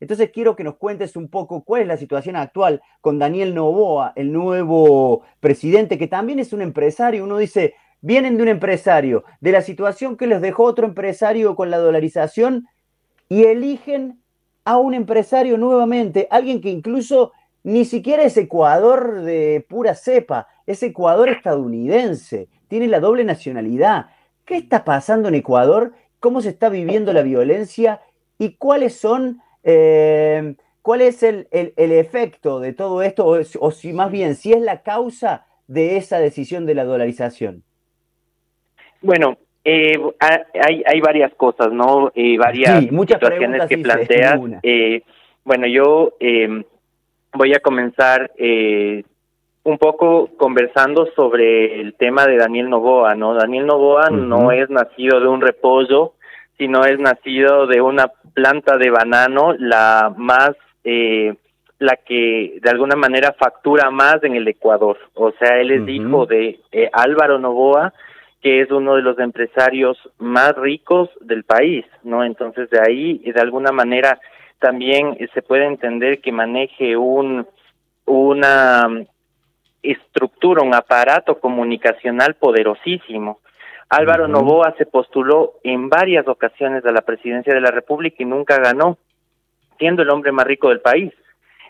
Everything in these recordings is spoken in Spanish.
Entonces quiero que nos cuentes un poco cuál es la situación actual con Daniel Novoa, el nuevo presidente, que también es un empresario. Uno dice, vienen de un empresario, de la situación que les dejó otro empresario con la dolarización y eligen a un empresario nuevamente, alguien que incluso ni siquiera es Ecuador de pura cepa, es Ecuador estadounidense, tiene la doble nacionalidad. ¿Qué está pasando en Ecuador? ¿Cómo se está viviendo la violencia? ¿Y cuáles son, eh, cuál es el, efecto de todo esto? O, si más bien, si es la causa de esa decisión de la dolarización. Bueno, eh, hay, hay varias cosas, ¿no? Eh, varias situaciones que planteas. Eh, bueno, yo eh, voy a comenzar eh, un poco conversando sobre el tema de Daniel Novoa, ¿no? Daniel Novoa no es nacido de un repollo, sino es nacido de una planta de banano, la más, eh, la que de alguna manera factura más en el Ecuador. O sea, él es hijo de eh, Álvaro Novoa, que es uno de los empresarios más ricos del país, ¿no? Entonces de ahí, de alguna manera, también se puede entender que maneje un una estructura, un aparato comunicacional poderosísimo. Álvaro Novoa se postuló en varias ocasiones a la presidencia de la República y nunca ganó, siendo el hombre más rico del país.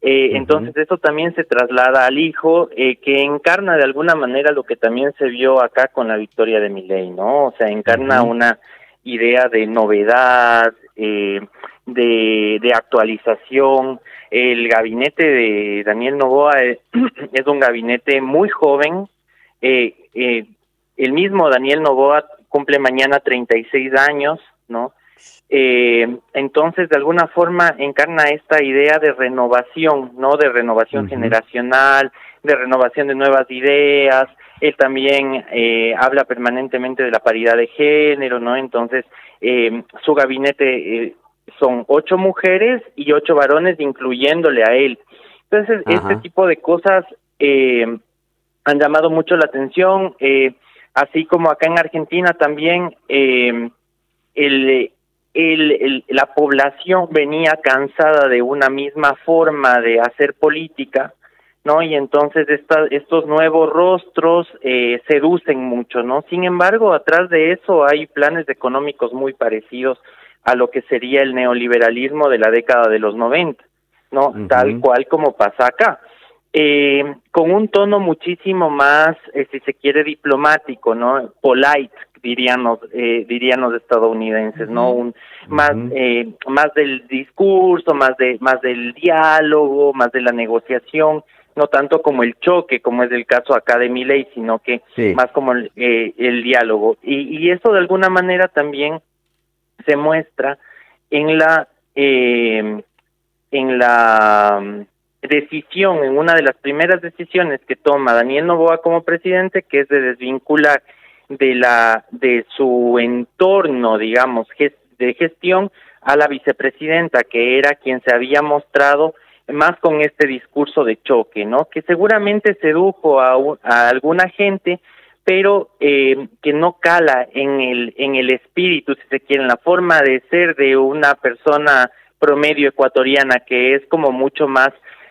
Eh, Entonces eso también se traslada al hijo, eh, que encarna de alguna manera lo que también se vio acá con la victoria de Milei, ¿no? O sea, encarna una idea de novedad, eh, de, de actualización, el gabinete de Daniel Novoa es, un gabinete muy joven. Eh, eh, el mismo Daniel Novoa cumple mañana 36 años, ¿no? Eh, entonces, de alguna forma, encarna esta idea de renovación, ¿no? De renovación generacional, de renovación de nuevas ideas. Él también eh, habla permanentemente de la paridad de género, ¿no? Entonces, eh, su gabinete eh, son ocho mujeres y ocho varones, incluyéndole a él. Entonces, este tipo de cosas eh, han llamado mucho la atención, eh, así como acá en Argentina también eh, el, el, la población venía cansada de una misma forma de hacer política, ¿no? Y entonces estos nuevos rostros eh, seducen mucho, ¿no? Sin embargo, atrás de eso hay planes económicos muy parecidos a lo que sería el neoliberalismo de la década de los 90, ¿no? Tal cual como pasa acá. Eh, con un tono muchísimo más, eh, si se quiere, diplomático, ¿no? Polite, dirían los, eh, dirían los estadounidenses, ¿no? Un, más, eh, más del discurso, más de, más del diálogo, más de la negociación, no tanto como el choque, como es el caso acá de Milley, sino que más como el, eh, el diálogo. Y, y eso de alguna manera también se muestra en la eh, en la decisión, en una de las primeras decisiones que toma Daniel Novoa como presidente, que es de desvincular de la de su entorno, digamos, de gestión a la vicepresidenta, que era quien se había mostrado más con este discurso de choque, ¿no? Que seguramente sedujo a, a alguna gente, pero eh, que no cala en el en el espíritu, si se quiere, en la forma de ser de una persona promedio ecuatoriana que es como mucho más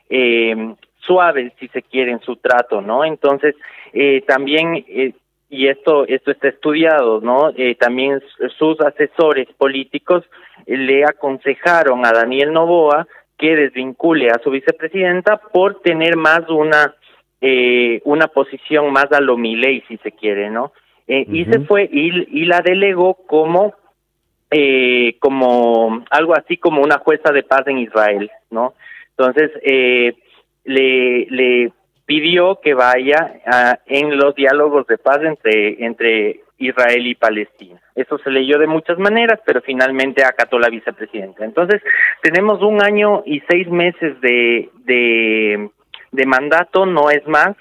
eh, suave, si se quiere, en su trato, ¿no? Entonces eh, también eh, y esto esto está estudiado, ¿no? Eh, también sus asesores políticos le aconsejaron a Daniel Novoa que desvincule a su vicepresidenta por tener más una eh, una posición más a lo Milei, si se quiere, ¿no? Eh, Y se fue y, y la delegó como eh, como algo así como una jueza de paz en Israel, ¿no? Entonces eh, le pidió que vaya a, en los diálogos de paz entre entre Israel y Palestina. Eso se leyó de muchas maneras, pero finalmente acató la vicepresidenta. Entonces, tenemos un año y seis meses de, de de mandato, no es más.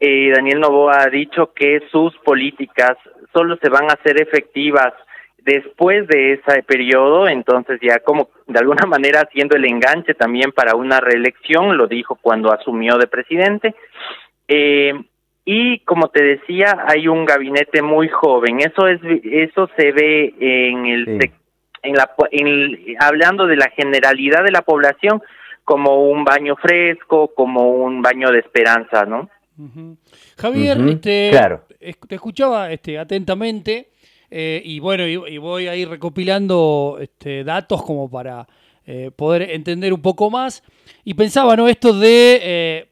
Eh, Daniel Novoa ha dicho que sus políticas solo se van a hacer efectivas después de ese periodo, entonces ya como de alguna manera haciendo el enganche también para una reelección, lo dijo cuando asumió de presidente. Eh, y como te decía, hay un gabinete muy joven. Eso es eso se ve en el en la, hablando de la generalidad de la población, como un baño fresco, como un baño de esperanza, ¿no? Javier, este, te escuchaba este, atentamente eh, y bueno, y, voy a ir recopilando este, datos como para eh, poder entender un poco más. Y pensaba, ¿no? Esto de eh,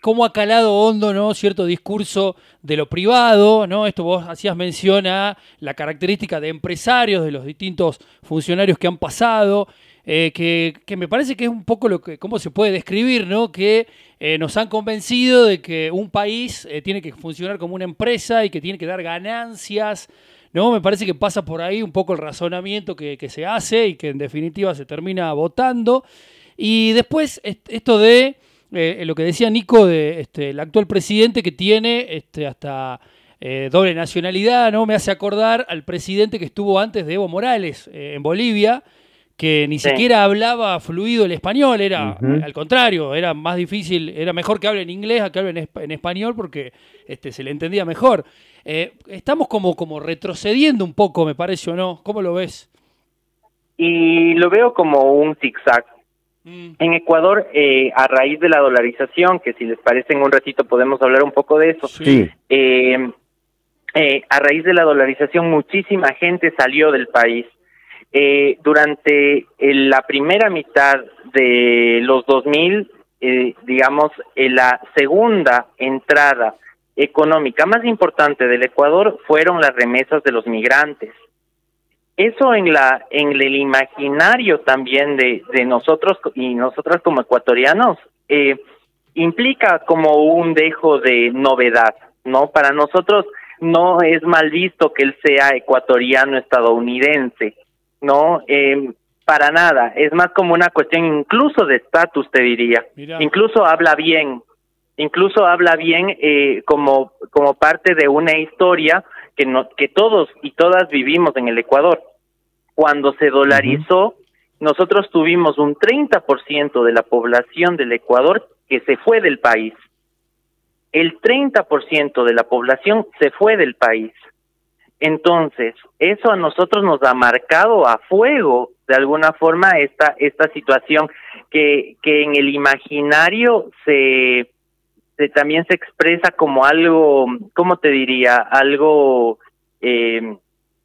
cómo ha calado hondo, ¿no? Cierto discurso de lo privado, ¿no? Esto vos hacías mención a la característica de empresarios, de los distintos funcionarios que han pasado. que, me parece que es un poco lo que, cómo se puede describir, ¿no? Que nos han convencido de que un país tiene que funcionar como una empresa y que tiene que dar ganancias ¿no? Me parece que pasa por ahí un poco el razonamiento que, se hace y que en definitiva se termina votando. Y después esto de eh, lo que decía Nico, de este, el actual presidente que tiene este, hasta eh, doble nacionalidad, ¿no? Me hace acordar al presidente que estuvo antes de Evo Morales eh, en Bolivia, que ni siquiera hablaba fluido el español, era al contrario, era más difícil, era mejor que hable en inglés a que hable en, español porque este, se le entendía mejor. Eh, estamos como, como retrocediendo un poco, me parece, ¿o no? ¿Cómo lo ves? Y lo veo como un zigzag. Mm. En Ecuador, eh, a raíz de la dolarización, que si les parece en un ratito podemos hablar un poco de eso, sí. Eh, a raíz de la dolarización muchísima gente salió del país eh, durante la primera mitad de los 2000, eh, digamos, en la segunda entrada económica más importante del Ecuador fueron las remesas de los migrantes. Eso en la en el imaginario también de, de nosotros y nosotras como ecuatorianos eh, implica como un dejo de novedad, ¿no? Para nosotros no es mal visto que él sea ecuatoriano estadounidense no, eh, para nada. Es más como una cuestión incluso de estatus, te diría. Incluso habla bien, incluso habla bien eh, como como parte de una historia que no, que todos y todas vivimos en el Ecuador. Cuando se dolarizó, nosotros tuvimos un 30% de la población del Ecuador que se fue del país. El 30% de la población se fue del país. Entonces, eso a nosotros nos ha marcado a fuego de alguna forma esta esta situación que que en el imaginario se, se también se expresa como algo, ¿cómo te diría? Algo eh,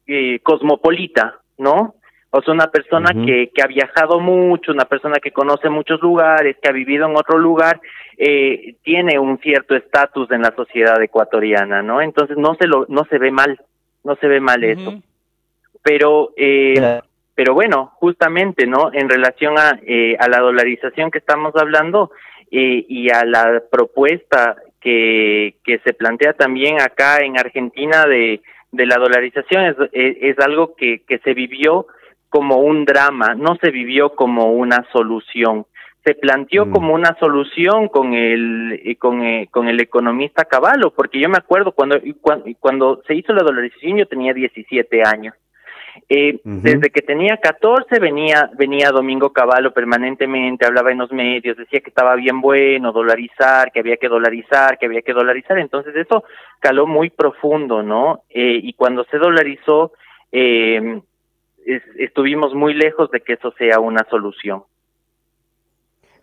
eh, cosmopolita, ¿no? O sea, una persona que, que ha viajado mucho, una persona que conoce muchos lugares, que ha vivido en otro lugar, eh, tiene un cierto estatus en la sociedad ecuatoriana, ¿no? Entonces no se lo no se ve mal no se ve mal eso. Pero, eh, pero bueno, justamente, ¿no? En relación a, eh, a la dolarización que estamos hablando eh, y a la propuesta que, que se plantea también acá en Argentina de, de la dolarización, es, es, algo que, que se vivió como un drama, no se vivió como una solución se planteó mm. como una solución con el eh, con, eh, con el economista Caballo, porque yo me acuerdo cuando, cuando, se hizo la dolarización yo tenía 17 años. Eh, Desde que tenía 14 venía venía Domingo Caballo permanentemente, hablaba en los medios, decía que estaba bien bueno dolarizar, que había que dolarizar, que había que dolarizar. Entonces eso caló muy profundo, ¿no? Eh, y cuando se dolarizó, eh, estuvimos muy lejos de que eso sea una solución.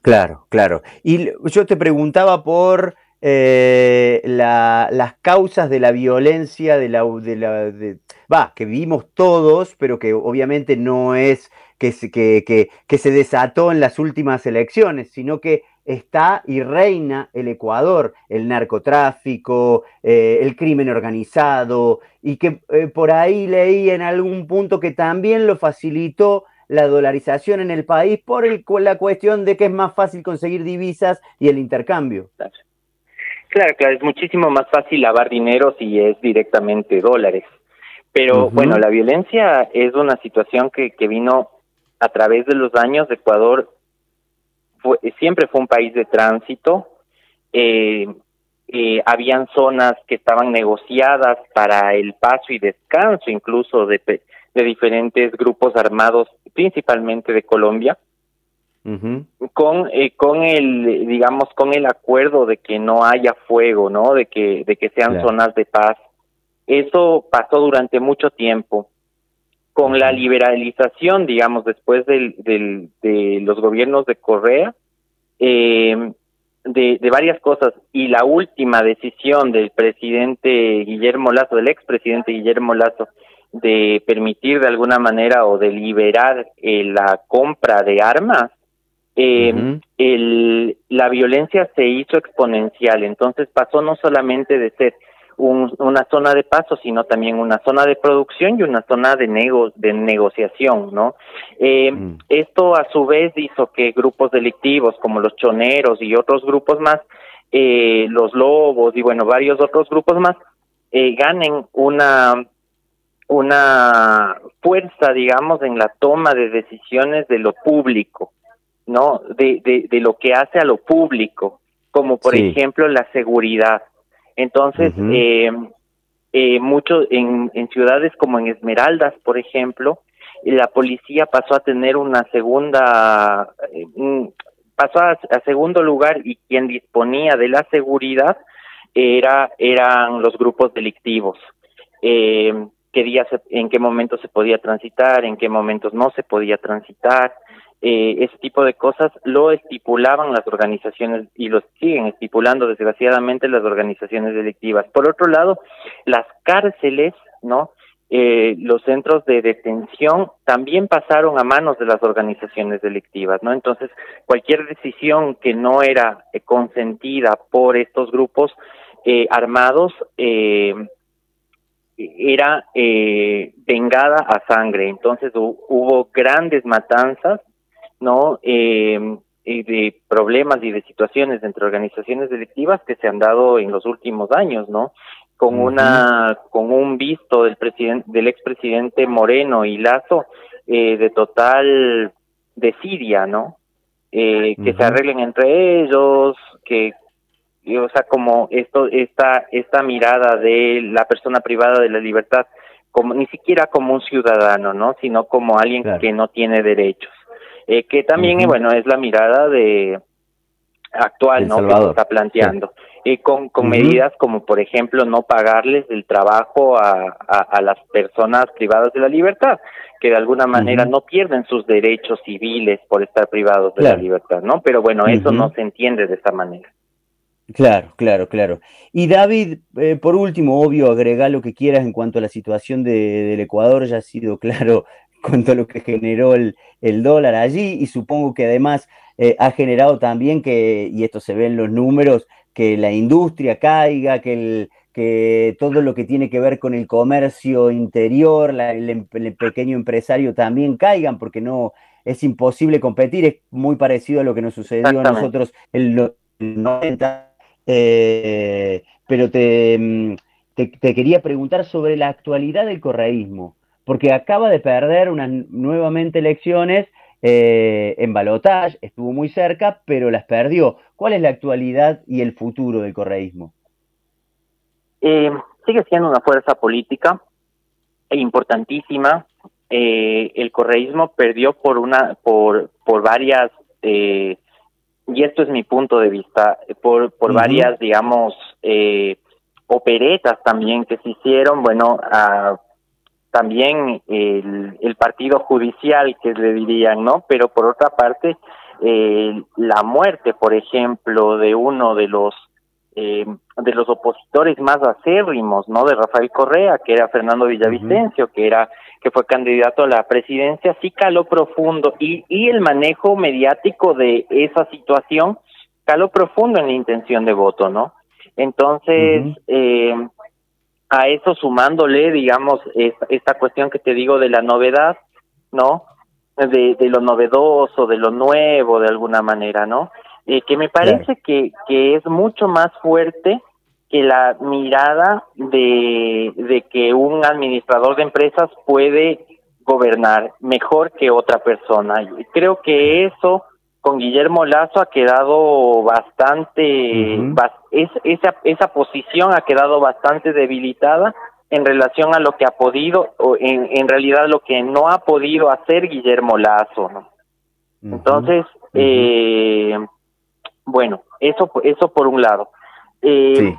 Claro, claro. Y yo te preguntaba por eh, las causas de la violencia, de la, de la que vivimos todos, pero que obviamente no es que se, que, se desató en las últimas elecciones, sino que está y reina el Ecuador, el narcotráfico, eh, el crimen organizado, y que eh, por ahí leí en algún punto que también lo facilitó la dolarización en el país por el, la cuestión de que es más fácil conseguir divisas y el intercambio. Claro, claro, es muchísimo más fácil lavar dinero si es directamente dólares. Pero bueno, la violencia es una situación que, que vino a través de los años. Ecuador fue, siempre fue un país de tránsito. Eh, eh, habían zonas que estaban negociadas para el paso y descanso incluso de, de diferentes grupos armados, principalmente de Colombia, con eh, con el digamos con el acuerdo de que no haya fuego, ¿no? De que de que sean zonas de paz. Eso pasó durante mucho tiempo. con la liberalización, digamos, después del, del, de los gobiernos de Correa, eh, de, de, varias cosas y la última decisión del presidente Guillermo Lazo, del expresidente Guillermo Lazo, de permitir de alguna manera o de liberar eh, la compra de armas, eh, el, la violencia se hizo exponencial. Entonces pasó no solamente de ser una zona de paso, sino también una zona de producción y una zona de, nego de negociación, ¿no? Eh, mm. Esto a su vez hizo que grupos delictivos como los choneros y otros grupos más, eh, los lobos y bueno, varios otros grupos más, eh, ganen una una fuerza, digamos, en la toma de decisiones de lo público, ¿no? De, de, de lo que hace a lo público, como por ejemplo la seguridad. Entonces, eh, eh, mucho en, en ciudades como en Esmeraldas, por ejemplo, la policía pasó a tener una segunda, eh, pasó a, segundo lugar y quien disponía de la seguridad era eran los grupos delictivos. Eh, qué días, en qué momentos se podía transitar, en qué momentos no se podía transitar, eh, ese tipo de cosas lo estipulaban las organizaciones y lo siguen estipulando desgraciadamente las organizaciones delictivas. Por otro lado, las cárceles, ¿no? Eh, los centros de detención también pasaron a manos de las organizaciones delictivas, ¿no? Entonces, cualquier decisión que no era eh, consentida por estos grupos eh, armados eh, era eh, vengada a sangre. Entonces hubo grandes matanzas ¿no? Eh, de problemas y de situaciones entre organizaciones delictivas que se han dado en los últimos años, ¿no? Con una, con un visto del presidente, del expresidente Moreno y Lazo eh, de total desidia, ¿no? Eh, que se arreglen entre ellos, que, o sea, como esto, esta, esta mirada de la persona privada de la libertad, como ni siquiera como un ciudadano, ¿no? Sino como alguien que no tiene derechos eh, que también, bueno, es la mirada de actual, ¿no? Que se está planteando. Y con, con medidas como, por ejemplo, no pagarles el trabajo a, a, las personas privadas de la libertad, que de alguna manera no pierden sus derechos civiles por estar privados de la libertad, ¿no? Pero bueno, eso no se entiende de esta manera. Claro, claro, claro. Y David, eh, por último, obvio, agrega lo que quieras en cuanto a la situación de, del Ecuador, ya ha sido claro cuanto a lo que generó el, dólar allí y supongo que además eh, ha generado también que, y esto se ve en los números, que la industria caiga, que, el, que todo lo que tiene que ver con el comercio interior, em, el, pequeño empresario también caigan, porque no es imposible competir, es muy parecido a lo que nos sucedió a nosotros en los 90. Eh, pero mm, te, quería preguntar sobre la actualidad del correísmo porque acaba de perder unas nuevamente elecciones eh, en balotage, estuvo muy cerca, pero las perdió. ¿Cuál es la actualidad y el futuro del correísmo? Eh, sigue siendo una fuerza política importantísima. Eh, el correísmo perdió por una, por, por varias, y esto es mi punto de vista, por, por varias, digamos, operetas también que se hicieron, bueno, a también el, el partido judicial que le dirían, ¿no? Pero por otra parte, eh, la muerte, por ejemplo, de uno de los eh, de los opositores más acérrimos, ¿no? De Rafael Correa, que era Fernando Villavicencio, que era que fue candidato a la presidencia, sí caló profundo y y el manejo mediático de esa situación caló profundo en la intención de voto, ¿no? Entonces, eh, a eso sumándole, digamos, esta, cuestión que te digo de la novedad, ¿no? De, de lo novedoso, de lo nuevo, de alguna manera, ¿no? Eh, que me parece que, que es mucho más fuerte que la mirada de, de que un administrador de empresas puede gobernar mejor que otra persona. Creo que eso con Guillermo Lazo ha quedado bastante, esa, esa posición ha quedado bastante debilitada en relación a lo que ha podido, o en, en realidad lo que no ha podido hacer Guillermo Lazo, ¿no? Entonces, eh, bueno, eso, eso por un lado. Eh,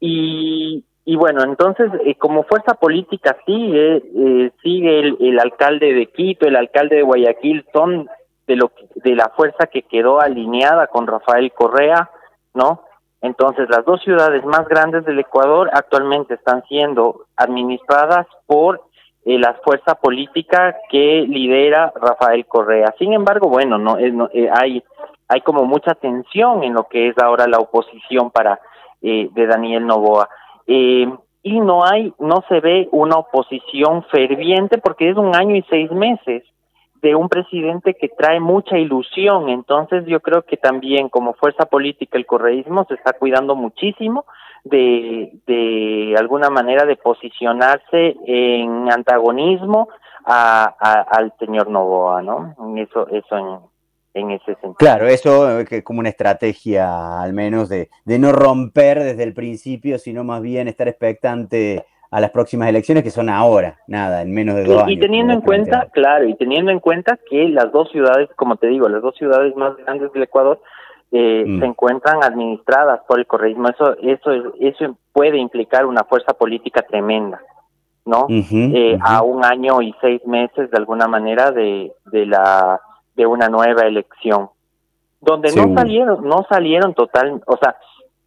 y, y bueno, entonces, eh, como fuerza política sigue, eh, sigue el, el, alcalde de Quito, el alcalde de Guayaquil, son de, lo de la fuerza que quedó alineada con Rafael Correa, ¿no? Entonces, las dos ciudades más grandes del Ecuador actualmente están siendo administradas por eh, la fuerza política que lidera Rafael Correa. Sin embargo, bueno, no, eh, hay hay como mucha tensión en lo que es ahora la oposición para eh, de Daniel Novoa. y no hay, no se ve una oposición ferviente porque es un año y seis meses de un presidente que trae mucha ilusión. Entonces yo creo que también como fuerza política el correísmo se está cuidando muchísimo de, de alguna manera de posicionarse en antagonismo a, al señor Novoa, ¿no? Eso, eso en, en ese sentido. Claro, eso es eh, como una estrategia al menos de, de no romper desde el principio, sino más bien estar expectante a las próximas elecciones que son ahora, nada, en menos de dos y, años. Y teniendo en cuenta, claro, y teniendo en cuenta que las dos ciudades, como te digo, las dos ciudades más grandes del Ecuador eh, mm. se encuentran administradas por el correísmo, eso, eso, eso puede implicar una fuerza política tremenda, ¿no? eh, A un año y seis meses, de alguna manera, de, de la de una nueva elección, donde no salieron, no salieron total, o sea,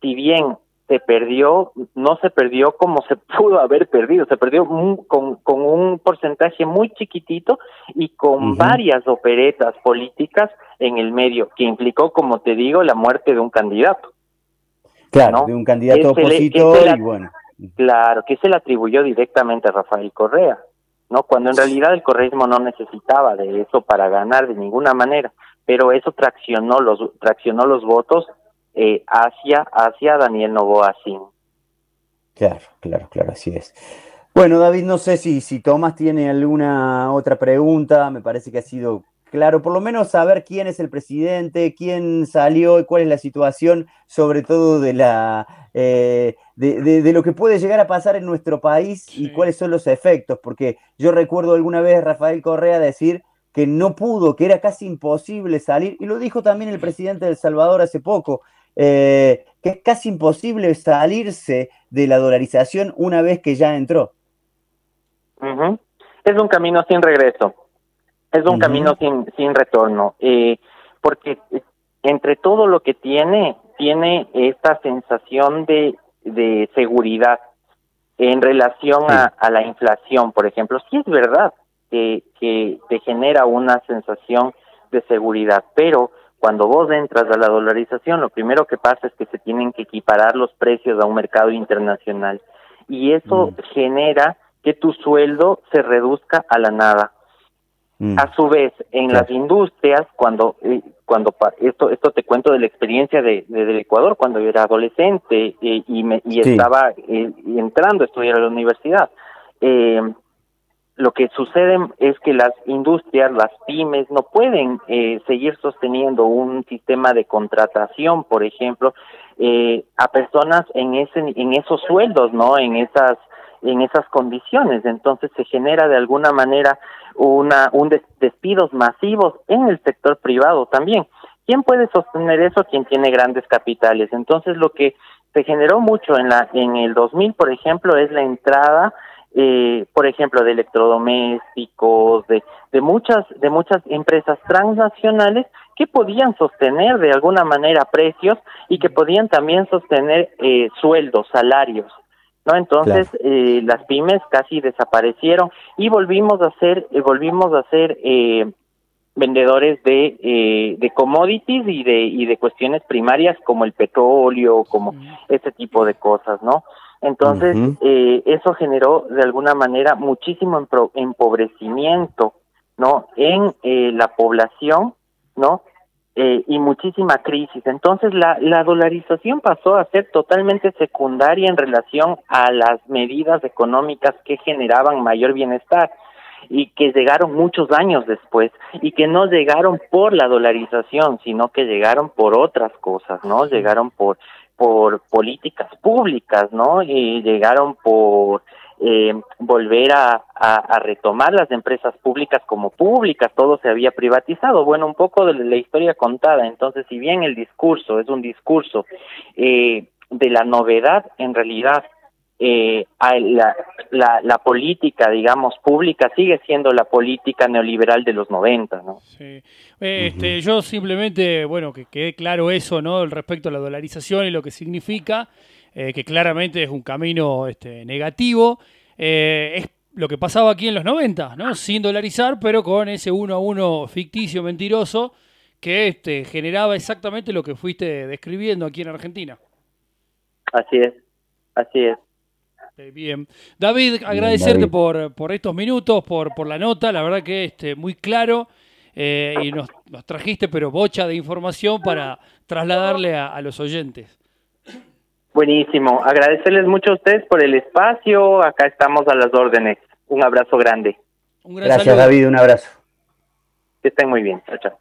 si bien se perdió, no se perdió como se pudo haber perdido, se perdió con, con, un porcentaje muy chiquitito y con varias operetas políticas en el medio, que implicó, como te digo, la muerte de un candidato. Claro, de un candidato opositor y bueno. Claro, que se le atribuyó directamente a Rafael Correa, ¿no? Cuando en realidad el correísmo no necesitaba de eso para ganar de ninguna manera, pero eso traccionó los, traccionó los votos eh, hacia, hacia Daniel Novoa Sin. Claro, claro, claro, así es. Bueno, David, no sé si, si Tomás tiene alguna otra pregunta, me parece que ha sido claro, por lo menos saber quién es el presidente, quién salió y cuál es la situación, sobre todo de la eh, de, lo que puede llegar a pasar en nuestro país y cuáles son los efectos, porque yo recuerdo alguna vez Rafael Correa decir que no pudo, que era casi imposible salir, y lo dijo también el presidente de El Salvador hace poco, eh, que es casi imposible salirse de la dolarización una vez que ya entró. Es un camino sin regreso, es un camino sin, sin retorno, eh, porque entre todo lo que tiene, tiene esta sensación de, de seguridad en relación a, a, la inflación, por ejemplo. Sí es verdad que, que te genera una sensación de seguridad, pero cuando vos entras a la dolarización, lo primero que pasa es que se tienen que equiparar los precios a un mercado internacional y eso mm. genera que tu sueldo se reduzca a la nada. Mm. A su vez, en las industrias, cuando eh, cuando esto esto te cuento de la experiencia de, del Ecuador cuando yo era adolescente eh, y me, y estaba eh, entrando a estudiar a la universidad. Eh, lo que sucede es que las industrias, las pymes, no pueden eh, seguir sosteniendo un sistema de contratación, por ejemplo, eh, a personas en ese, en esos sueldos, no, en esas, en esas condiciones. Entonces se genera de alguna manera una, un despidos masivos en el sector privado también. ¿Quién puede sostener eso? Quien tiene grandes capitales. Entonces lo que se generó mucho en la, en el 2000, por ejemplo, es la entrada eh, por ejemplo, de electrodomésticos, de, de muchas de muchas empresas transnacionales que podían sostener de alguna manera precios y que podían también sostener eh, sueldos, salarios. ¿No? Entonces eh, las pymes casi desaparecieron y volvimos a ser eh, volvimos a ser eh, vendedores de, eh, de commodities y de y de cuestiones primarias como el petróleo, como ese tipo de cosas, ¿no? Entonces, eh, eso generó de alguna manera muchísimo empobrecimiento, ¿no? En eh, la población, ¿no? Eh, y muchísima crisis. Entonces, la, la dolarización pasó a ser totalmente secundaria en relación a las medidas económicas que generaban mayor bienestar y que llegaron muchos años después y que no llegaron por la dolarización, sino que llegaron por otras cosas, ¿no? Llegaron por por políticas públicas, ¿no? Y llegaron por eh, volver a, retomar las empresas públicas como públicas, todo se había privatizado. Bueno, un poco de la historia contada. Entonces, si bien el discurso es un discurso eh, de la novedad, en realidad eh, la, la, la, política, digamos, pública sigue siendo la política neoliberal de los 90, ¿no? Sí. Este, Yo simplemente, bueno, que quede claro eso, ¿no? Respecto a la dolarización y lo que significa, eh, que claramente es un camino este, negativo. Eh, es lo que pasaba aquí en los 90, ¿no? Sin dolarizar, pero con ese uno a uno ficticio, mentiroso, que este, generaba exactamente lo que fuiste describiendo aquí en Argentina. Así es, así es. Bien. David, agradecerte Por, por estos minutos, por, por la nota, la verdad que este, muy claro eh, y nos, nos, trajiste pero bocha de información para trasladarle a, los oyentes. Buenísimo, agradecerles mucho a ustedes por el espacio, acá estamos a las órdenes. Un abrazo grande. Gracias David, un abrazo. Que estén muy bien, chao, chao.